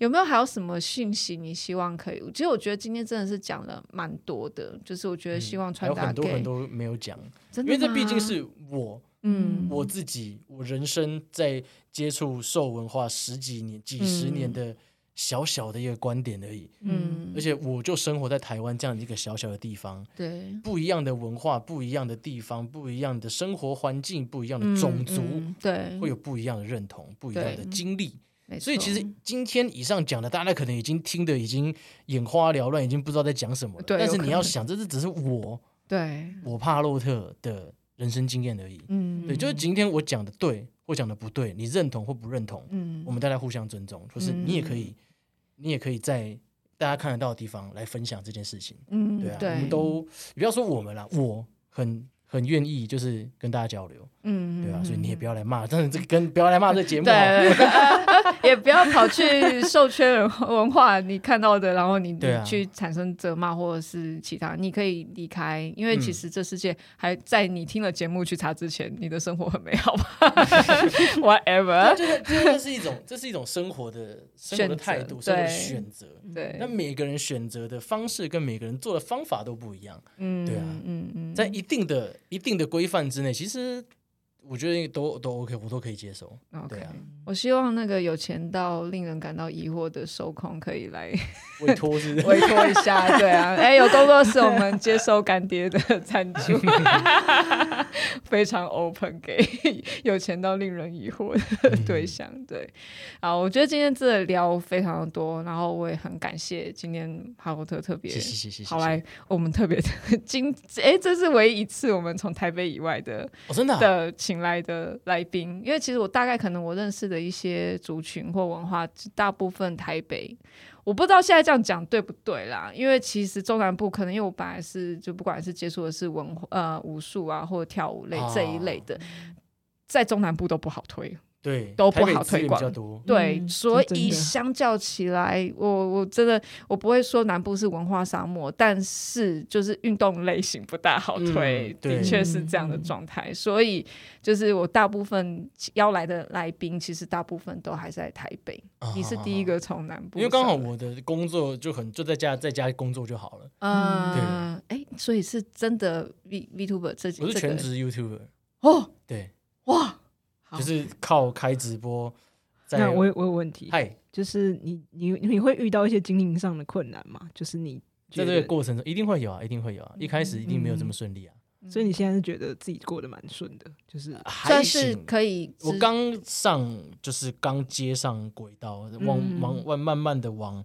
有没有还有什么讯息你希望可以？其实我觉得今天真的是讲了蛮多的，就是我觉得希望传达有很多很多没有讲，因为这毕竟是我，嗯，我自己，我人生在接触受文化十几年、几十年的小小的一个观点而已，嗯，而且我就生活在台湾这样一个小小的地方，对，不一样的文化，不一样的地方，不一样的生活环境，不一样的种族，嗯嗯、对，会有不一样的认同，不一样的经历。所以其实今天以上讲的，大家可能已经听得已经眼花缭乱，已经不知道在讲什么了。对，但是你要想，这是只是我对我帕洛特的人生经验而已。嗯，对，就是今天我讲的对或讲的不对，你认同或不认同，嗯，我们大家互相尊重，就是你也可以，你也可以在大家看得到的地方来分享这件事情。嗯，对啊，我们都不要说我们了，我很很愿意就是跟大家交流，嗯，对啊，所以你也不要来骂，真的这个跟不要来骂这个节目，对，也不要跑去受圈文化你看到的，然后你去产生责骂或者是其他，你可以离开，因为其实这世界还在你听了节目去查之前，你的生活很美好吧？Whatever，这这是一种这是一种生活的生活的态度，生活的选择，对，那每个人选择的方式跟每个人做的方法都不一样，嗯，对啊，嗯嗯，在一定的。一定的规范之内，其实我觉得都都 OK，我都可以接受。Okay. 对啊，我希望那个有钱到令人感到疑惑的收控可以来 委托，是委托一下。对啊，哎，有工作室我们接收干爹的赞助，非常 open 给有钱到令人疑惑的对象。对，啊，我觉得今天真的聊非常的多，然后我也很感谢今天哈伯特特别谢谢谢谢好来我们特别的 今哎，这是唯一一次我们从台北以外的、哦、真的、啊、的请来的来宾，因为其实我大概可能我认识的一些族群或文化，大部分台北，我不知道现在这样讲对不对啦。因为其实中南部可能因为我本来是就不管是接触的是文化呃武术啊或者跳舞类这一类的，哦、在中南部都不好推。对，都不好推广。对，嗯、所以相较起来，我我真的我不会说南部是文化沙漠，但是就是运动类型不大好推，嗯、的确是这样的状态。嗯、所以就是我大部分邀来的来宾，其实大部分都还是在台北。啊、你是第一个从南部，因为刚好我的工作就很就在家在家工作就好了。嗯，对，哎，所以是真的 V VTuber 这我是全职 YouTuber 哦，对，哇。就是靠开直播。那我有我有问题，嗨，就是你你你会遇到一些经营上的困难吗？就是你在这个过程中一定会有啊，一定会有啊，一开始一定没有这么顺利啊。所以你现在是觉得自己过得蛮顺的，就是还是可以。我刚上就是刚接上轨道，往往往慢慢的往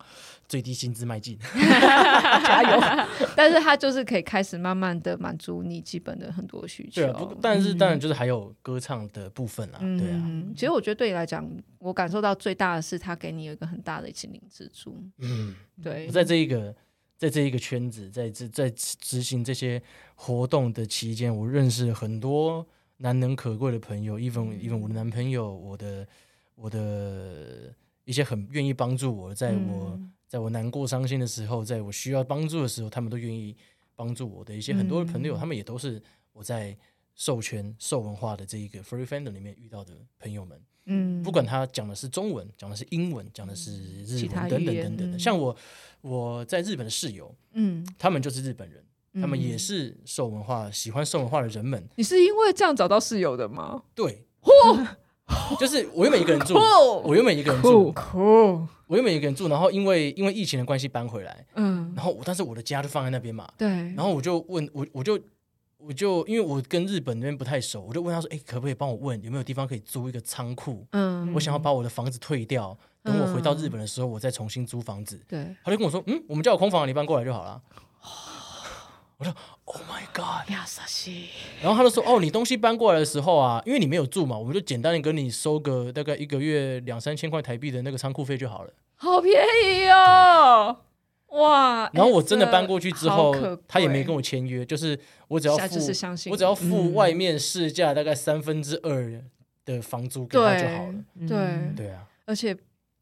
最低薪资迈进，加油！但是他就是可以开始慢慢的满足你基本的很多需求。对，但是当然就是还有歌唱的部分啊。对啊，其实我觉得对你来讲，我感受到最大的是他给你有一个很大的心灵支柱。嗯，对，在这一个。在这一个圈子，在这在执行这些活动的期间，我认识很多难能可贵的朋友，even even 我的男朋友，我的我的一些很愿意帮助我，在我在我难过伤心的时候，在我需要帮助的时候，他们都愿意帮助我的一些很多的朋友，他们也都是我在兽圈兽文化的这一个 Furry Fandom 里面遇到的朋友们。嗯，不管他讲的是中文，讲的是英文，讲的是日文等等等等的，像我我在日本的室友，嗯，他们就是日本人，他们也是受文化，喜欢受文化的人们。你是因为这样找到室友的吗？对，嚯 就是我原本一个人住，我原本一个人住，我原本一个人住，然后因为因为疫情的关系搬回来，嗯，然后我但是我的家就放在那边嘛，对，然后我就问我我就。我就因为我跟日本那边不太熟，我就问他说：“哎，可不可以帮我问有没有地方可以租一个仓库？嗯，我想要把我的房子退掉，等我回到日本的时候，我再重新租房子。”对，他就跟我说：“嗯，我们叫有空房，你搬过来就好了。”我说：“Oh my god！” 然后他就说：“哦，你东西搬过来的时候啊，因为你没有住嘛，我们就简单的跟你收个大概一个月两三千块台币的那个仓库费就好了。”好便宜哦！哇！然后我真的搬过去之后，他也没跟我签约，就是我只要付，我只要付外面市价大概三分之二的房租给他就好了。对对啊，而且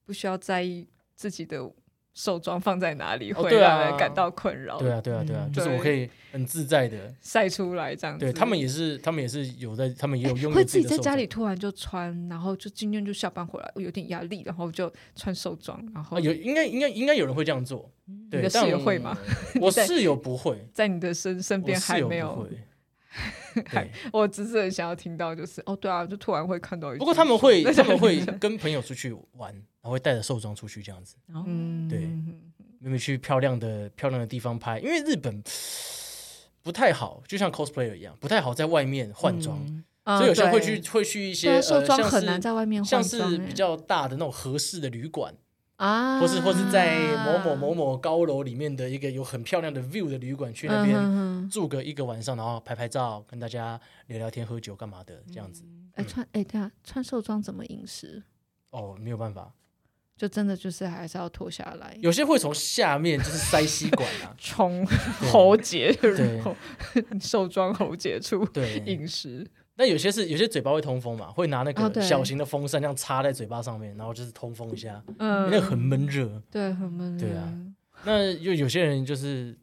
不需要在意自己的。兽装放在哪里会让人感到困扰？对啊，对啊，对啊，就是我可以很自在的晒出来这样子。对他们也是，他们也是有在，他们也有用。会自己在家里突然就穿，然后就今天就下班回来，我有点压力，然后就穿兽装，然后有应该应该应该有人会这样做。你的室友会吗？我室友不会，在你的身身边还没有。还我只是很想要听到，就是哦，对啊，就突然会看到。不过他们会他们会跟朋友出去玩。然后会带着兽装出去这样子，嗯，对，妹妹去漂亮的漂亮的地方拍，因为日本不太好，就像 cosplayer 一样，不太好在外面换装，所以有些人会去会去一些兽装很难在外面换装，像是比较大的那种合适的旅馆啊，或是或是在某某某某高楼里面的一个有很漂亮的 view 的旅馆，去那边住个一个晚上，然后拍拍照，跟大家聊聊天、喝酒干嘛的这样子。哎，穿哎，对啊，穿兽装怎么饮食？哦，没有办法。就真的就是还是要脱下来。有些会从下面就是塞吸管啊，从 喉结对 受装喉结处对饮食。那有些是有些嘴巴会通风嘛，会拿那个小型的风扇这样插在嘴巴上面，然后就是通风一下，嗯，那个很闷热，对，很闷热，对啊。那又有些人就是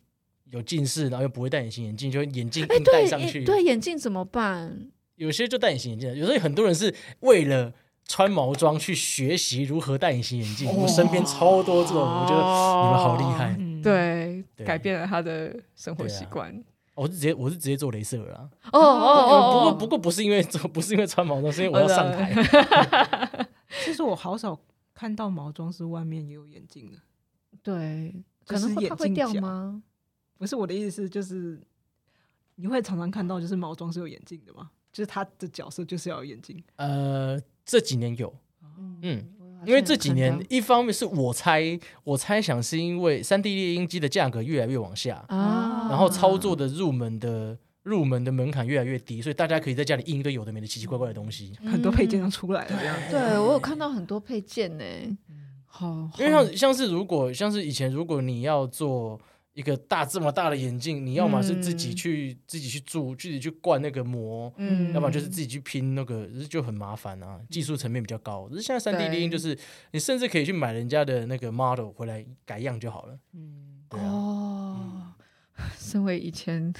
有近视，然后又不会戴隐形眼镜，就眼镜硬戴上去，对，眼镜怎么办？有些就戴隐形眼镜，有时候很多人是为了。穿毛装去学习如何戴隐形眼镜，我身边超多这种，我觉得你们好厉害。对，改变了他的生活习惯。我是直接我是直接做镭射了。哦哦哦，不过不过不是因为做，不是因为穿毛装，是因为我要上台。其实我好少看到毛装是外面也有眼镜的。对，可能会会掉吗？不是我的意思是，就是你会常常看到，就是毛装是有眼镜的吗？就是他的角色就是要有眼镜。呃。这几年有，嗯，因为这几年一方面是我猜，我猜想是因为三 D 猎鹰机的价格越来越往下，啊，然后操作的入门的入门的门槛越来越低，所以大家可以在家里印一堆有的没的奇奇怪怪的东西，很多配件都出来了。对，我有看到很多配件呢，好，因为像像是如果像是以前如果你要做。一个大这么大的眼镜，你要么是自己去、嗯、自己去做，自己去灌那个膜，嗯，要不然就是自己去拼那个，就很麻烦啊，技术层面比较高。可是现在三 D 打印就是，你甚至可以去买人家的那个 model 回来改样就好了。嗯，对啊、哦，嗯、身为以前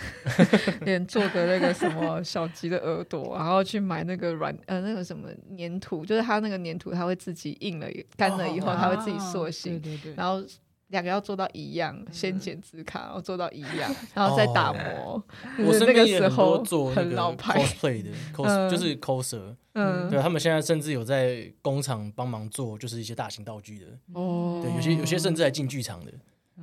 连做个那个什么小鸡的耳朵，然后去买那个软呃那个什么粘土，就是它那个粘土，它会自己硬了干了以后，它会自己塑形，对对对，然后。两个要做到一样，先剪纸卡，然后做到一样，然后再打磨。我身边也很多做那个 cosplay 的，cos 就是 coser，嗯，对他们现在甚至有在工厂帮忙做，就是一些大型道具的。哦，对，有些有些甚至还进剧场的。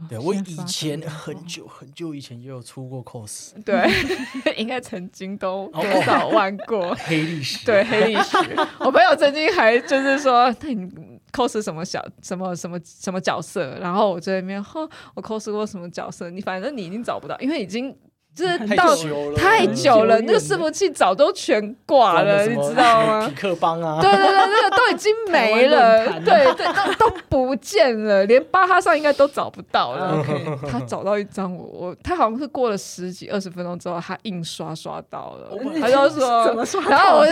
对，我以前很久很久以前也有出过 cos，对，应该曾经都多少万过黑历史，对黑历史。我朋友曾经还就是说，那你 cos 什么小什么什么什么角色？然后我在那边，哼，我 cos 过什么角色？你反正你已经找不到，因为已经。就是到太久了，那个伺服器早都全挂了，你知道吗？痞客邦啊，对对对，那个都已经没了，对对，都都不见了，连巴哈上应该都找不到了。他找到一张我，我他好像是过了十几二十分钟之后，他印刷刷到了，他就说怎么刷？然后我就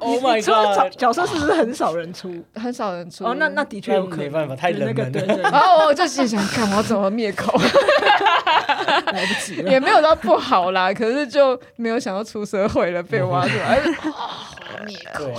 ，Oh my god，角色是不是很少人出？很少人出哦，那那的确没办法，太冷门了。然后我就心想，看我怎么灭口，来不及了，也没有到。不好啦，可是就没有想到出社会了被挖出来，对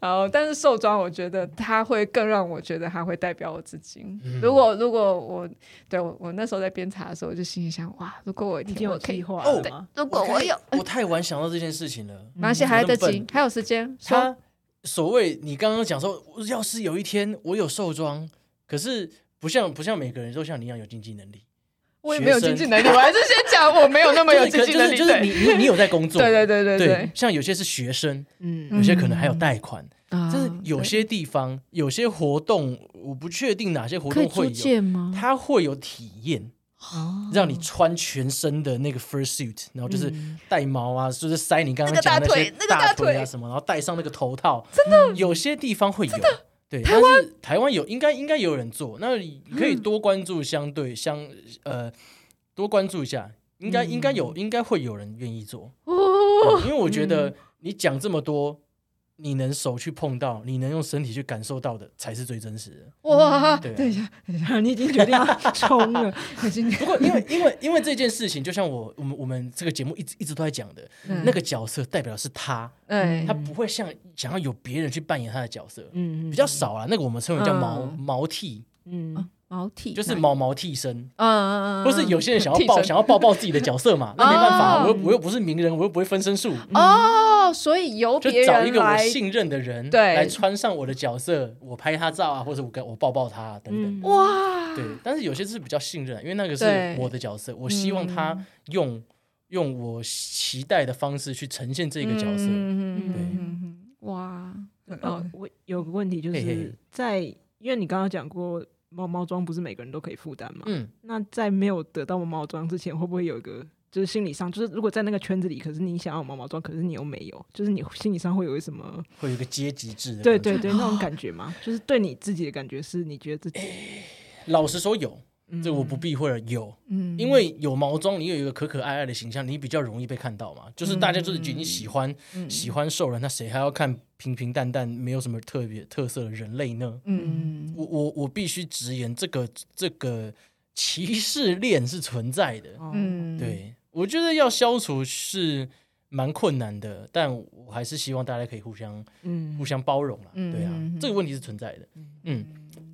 然后，但是兽装，我觉得它会更让我觉得它会代表我自己。嗯、如果如果我对我我那时候在编查的时候，我就心里想哇，如果我一天我可以画哦，如果我有，我太晚想到这件事情了，哪些还来得及，还有时间。他所谓你刚刚讲说，要是有一天我有兽装，可是不像不像每个人都像你一样有经济能力。我也没有经济能力，我还是先讲我没有那么有经济能力。就是你你你有在工作，对对对对对。像有些是学生，嗯，有些可能还有贷款，就是有些地方有些活动，我不确定哪些活动会有，它会有体验，哦让你穿全身的那个 first suit，然后就是带毛啊，就是塞你刚刚讲的那些大腿啊什么，然后戴上那个头套，真的有些地方会有。对，台湾台湾有应该应该有人做，那你可以多关注相对相呃多关注一下，应该应该有应该会有人愿意做，因为我觉得你讲这么多。你能手去碰到，你能用身体去感受到的，才是最真实的。哇！等一下，等一下，你已经决定要冲了。不过，因为因为因为这件事情，就像我我们我们这个节目一直一直都在讲的，那个角色代表的是他，他不会像想要有别人去扮演他的角色，嗯，比较少啊。那个我们称为叫毛毛替，嗯。毛替就是毛毛替身，嗯嗯嗯，或是有些人想要抱想要抱抱自己的角色嘛，那没办法，我又我又不是名人，我又不会分身术哦，所以由别人就找一个我信任的人，对，来穿上我的角色，我拍他照啊，或者我跟我抱抱他啊等等，哇，对，但是有些是比较信任，因为那个是我的角色，我希望他用用我期待的方式去呈现这个角色，嗯对，哇，哦，我有个问题就是在，因为你刚刚讲过。猫猫装不是每个人都可以负担嘛？嗯，那在没有得到猫猫装之前，会不会有一个就是心理上，就是如果在那个圈子里，可是你想要毛毛装，可是你又没有，就是你心理上会有什么？会有一个阶级制的，对对对，那种 感觉吗？就是对你自己的感觉，是你觉得自己？老实说有。这我不避讳了，有，嗯，因为有毛装，你有一个可可爱爱的形象，你比较容易被看到嘛。就是大家就是觉得你喜欢、嗯、喜欢兽人，那谁还要看平平淡淡、没有什么特别特色的人类呢？嗯，我我我必须直言，这个这个歧视链是存在的。嗯，对，我觉得要消除是蛮困难的，但我还是希望大家可以互相嗯互相包容啊。对啊，这个问题是存在的。嗯，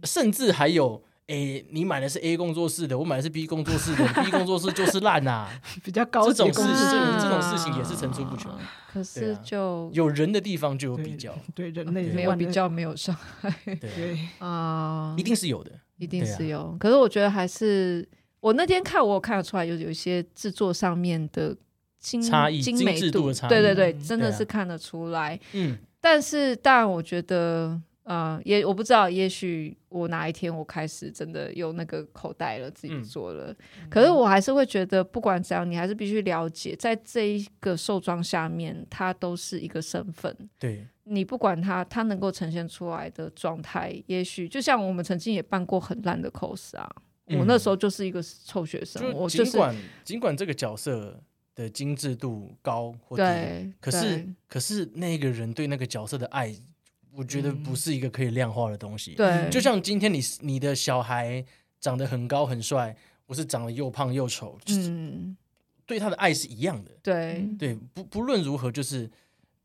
甚至还有。哎，你买的是 A 工作室的，我买的是 B 工作室的，B 工作室就是烂呐，比较高级。这种事情，这种事情也是层出不穷。可是就有人的地方就有比较，对人类没有比较没有伤害，对 啊，一定是有的，一定是有。可是我觉得还是，我那天看我有看得出来，有有一些制作上面的精差异、精美度的差异，对对对，真的是看得出来。嗯，但是当然，我觉得。嗯，也我不知道，也许我哪一天我开始真的有那个口袋了，自己做了。嗯、可是我还是会觉得，不管怎样，你还是必须了解，在这一个兽装下面，它都是一个身份。对，你不管它，它能够呈现出来的状态，也许就像我们曾经也办过很烂的 cos 啊，嗯、我那时候就是一个臭学生。就我尽管尽管这个角色的精致度高或低，可是可是那个人对那个角色的爱。我觉得不是一个可以量化的东西。对，就像今天你你的小孩长得很高很帅，我是长得又胖又丑，嗯，对他的爱是一样的。对对，不不论如何，就是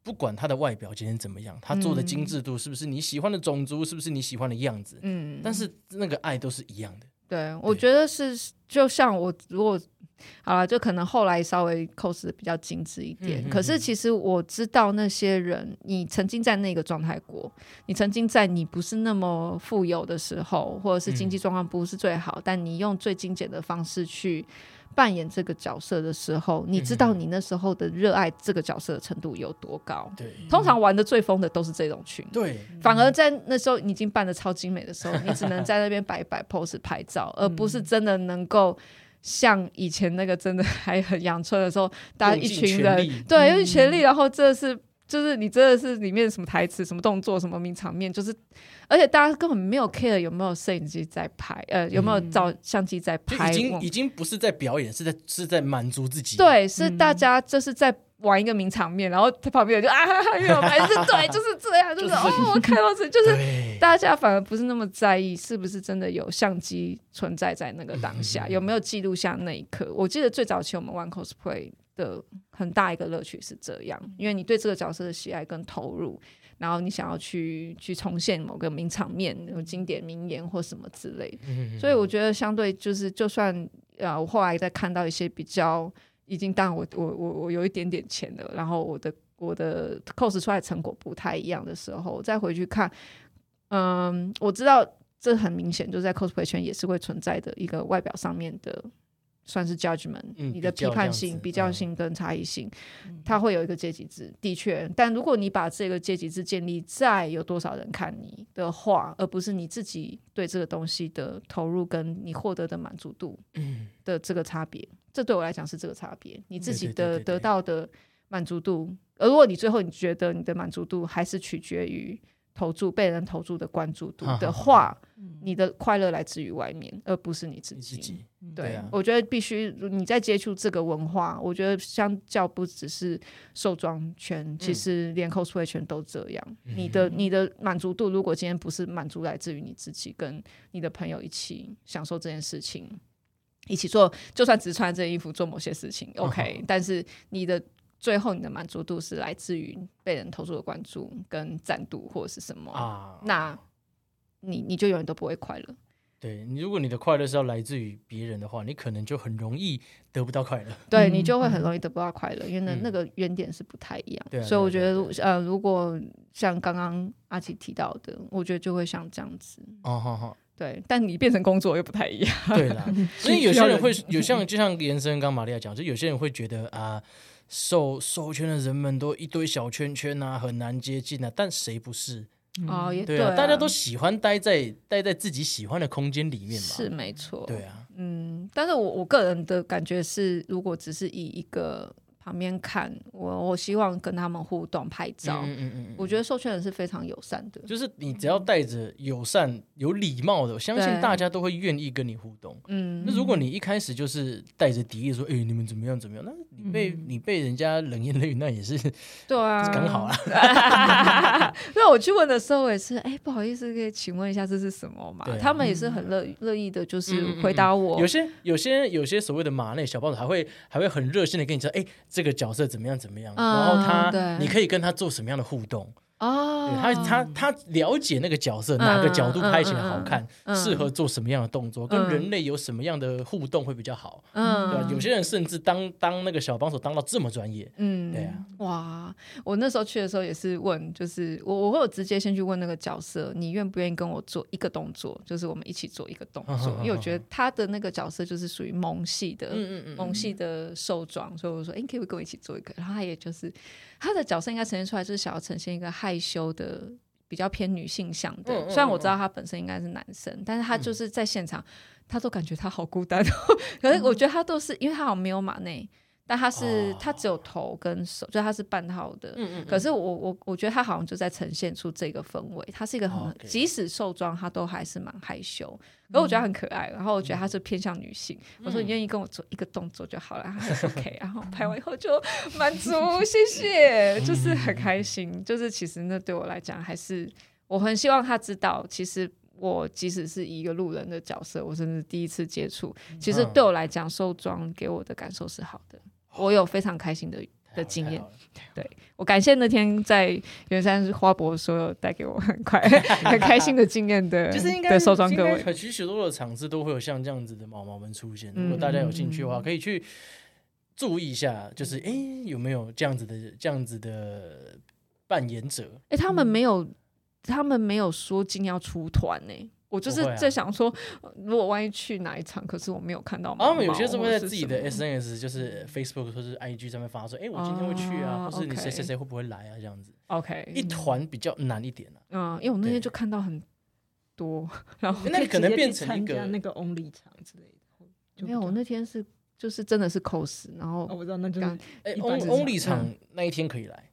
不管他的外表今天怎么样，他做的精致度是不是你喜欢的种族，是不是你喜欢的样子，嗯，但是那个爱都是一样的。对，我觉得是，就像我如果。好了，就可能后来稍微 cos 比较精致一点。嗯嗯嗯，可是其实我知道那些人，你曾经在那个状态过，你曾经在你不是那么富有的时候，或者是经济状况不是最好，嗯、但你用最精简的方式去扮演这个角色的时候，你知道你那时候的热爱这个角色的程度有多高？对，通常玩的最疯的都是这种群。对，反而在那时候你已经扮的超精美的时候，你只能在那边摆摆 pose 拍照，而不是真的能够。像以前那个真的还很阳春的时候，大家一群人对用全力，然后这是就是你真的是里面什么台词、什么动作、什么名场面，就是而且大家根本没有 care 有没有摄影机在拍，呃，有没有照相机在拍，已经已经不是在表演，是在是在满足自己。对，是大家就是在。玩一个名场面，然后他旁边就啊，没有，还是对，就是这样，就是哦，我看到这，就是大家反而不是那么在意是不是真的有相机存在在那个当下，有没有记录下那一刻。我记得最早期我们玩 cosplay 的很大一个乐趣是这样，因为你对这个角色的喜爱跟投入，然后你想要去去重现某个名场面、有经典名言或什么之类的。所以我觉得相对就是，就算呃，我后来再看到一些比较。已经当我我我我有一点点钱了，然后我的我的 cos 出来成果不太一样的时候，再回去看，嗯，我知道这很明显，就是在 cosplay 圈也是会存在的一个外表上面的，算是 judgment，嗯，你的批判性、比较，性跟差异性，嗯，它会有一个阶级制，的确。但如果你把这个阶级制建立在有多少人看你的话，而不是你自己对这个东西的投入跟你获得的满足度的这个差别。嗯这对我来讲是这个差别，你自己的得到的满足度，而如果你最后你觉得你的满足度还是取决于投注被人投注的关注度的话，你的快乐来自于外面，而不是你自己。对，我觉得必须你在接触这个文化，我觉得相较不只是受装圈，其实连 cosplay 圈都这样。你的你的满足度，如果今天不是满足来自于你自己，跟你的朋友一起享受这件事情。一起做，就算只穿这件衣服做某些事情，OK、哦。但是你的最后，你的满足度是来自于被人投注的关注跟赞度或者是什么啊？那你你就永远都不会快乐。对，你如果你的快乐是要来自于别人的话，你可能就很容易得不到快乐。对，你就会很容易得不到快乐，嗯、因为那那个原点是不太一样。嗯、所以我觉得，呃，如果像刚刚阿奇提到的，我觉得就会像这样子。哦，好好。对，但你变成工作又不太一样。对啦，所以有些人会有像 就像延伸刚玛利亚讲，就有些人会觉得啊，受受圈的人们都一堆小圈圈啊，很难接近啊。但谁不是？哦，也对啊，大家都喜欢待在待在自己喜欢的空间里面嘛。是没错。对啊，嗯，但是我我个人的感觉是，如果只是以一个。旁边看我，我希望跟他们互动拍照。嗯嗯嗯，我觉得授权人是非常友善的，就是你只要带着友善、有礼貌的，我相信大家都会愿意跟你互动。嗯，那如果你一开始就是带着敌意说，哎、欸，你们怎么样怎么样，那你被、嗯、你被人家冷言冷语，那也是对啊，刚好啊。那我去问的时候，我也是，哎、欸，不好意思，可以请问一下这是什么嘛？他们也是很乐乐意的，就是回答我。有些有些有些所谓的马内小帮手还会还会很热心的跟你说，哎、欸。这个角色怎么样？怎么样？然后他，你可以跟他做什么样的互动？哦，他他他了解那个角色哪个角度拍起来好看，适合做什么样的动作，跟人类有什么样的互动会比较好？嗯，对吧？有些人甚至当当那个小帮手当到这么专业，嗯，对啊。哇，我那时候去的时候也是问，就是我我会有直接先去问那个角色，你愿不愿意跟我做一个动作？就是我们一起做一个动作，因为我觉得他的那个角色就是属于萌系的，嗯嗯嗯萌系的兽装，所以我说，哎，可以不可以跟我一起做一个？然后他也就是。他的角色应该呈现出来，就是想要呈现一个害羞的、比较偏女性向的。虽然我知道他本身应该是男生，嗯、但是他就是在现场，他都感觉他好孤单。可是我觉得他都是，因为他好像没有马内。但他是他只有头跟手，就他是半套的。嗯嗯。可是我我我觉得他好像就在呈现出这个氛围。他是一个很，即使受装，他都还是蛮害羞。而我觉得很可爱。然后我觉得他是偏向女性。我说你愿意跟我做一个动作就好了，他说 OK。然后拍完以后就 满足，谢谢，就是很开心。就是其实那对我来讲，还是我很希望他知道，其实我即使是一个路人的角色，我甚至第一次接触，其实对我来讲，受装给我的感受是好的。我有非常开心的的经验，对，我感谢那天在圆山花博所有带给我很快 很开心的经验的，就是应该的收装各位。其实许多的场次都会有像这样子的毛毛们出现，如果大家有兴趣的话，可以去注意一下，就是哎、欸、有没有这样子的这样子的扮演者？哎、欸，他们没有，他们没有说今要出团呢、欸。我就是在想说，如果万一去哪一场，可是我没有看到。他们有些是会在自己的 SNS，就是 Facebook 或是 IG 上面发说，哎，我今天会去啊，或是你谁谁谁会不会来啊，这样子。OK，一团比较难一点啊。嗯，因为我那天就看到很多，然后那可能变成一个那个 Only 场之类的。没有，我那天是就是真的是 cos，然后我知道那就是哎 Only 场那一天可以来。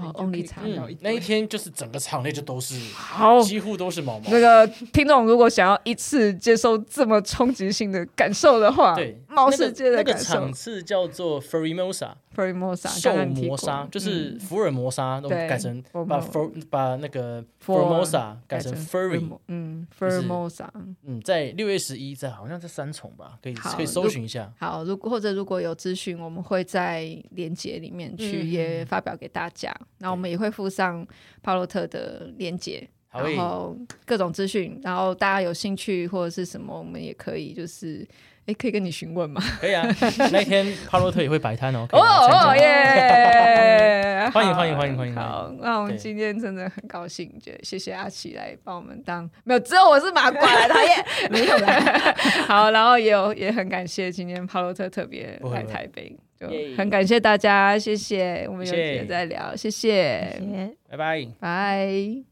哦，Only 场那一天就是整个场内就都是，好，几乎都是毛毛。那个听众如果想要一次接受这么冲击性的感受的话，对，猫世界的感受，那个场次叫做 Furimosa。福尔摩沙，兽魔沙就是福尔摩沙，都改成把福把那个福尔摩沙改成 furry，嗯，，Fermosa，，嗯，在六月十一，在好像在三重吧，可以可以搜寻一下。好，如果或者如果有资讯，我们会在链接里面去也发表给大家。那我们也会附上帕洛特的链接，然后各种资讯，然后大家有兴趣或者是什么，我们也可以就是。哎，可以跟你询问吗？可以啊，那天帕洛特也会摆摊哦。哦哦耶！欢迎欢迎欢迎欢迎！好，那我们今天真的很高兴，就谢谢阿奇来帮我们当没有，只有我是马过来的耶，没有来。好，然后也有也很感谢今天帕洛特特别来台北，就很感谢大家，谢谢，我们有机会再聊，谢谢，拜拜，拜。